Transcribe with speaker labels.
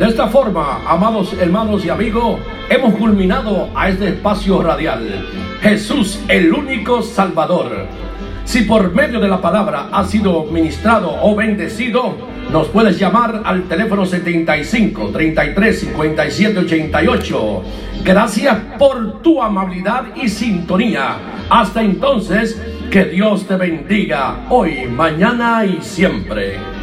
Speaker 1: De esta forma, amados hermanos y amigos, hemos culminado a este espacio radial. Jesús, el único Salvador. Si por medio de la palabra ha sido ministrado o bendecido, nos puedes llamar al teléfono 75 33 57 88. Gracias por tu amabilidad y sintonía. Hasta entonces, que Dios te bendiga hoy, mañana y siempre.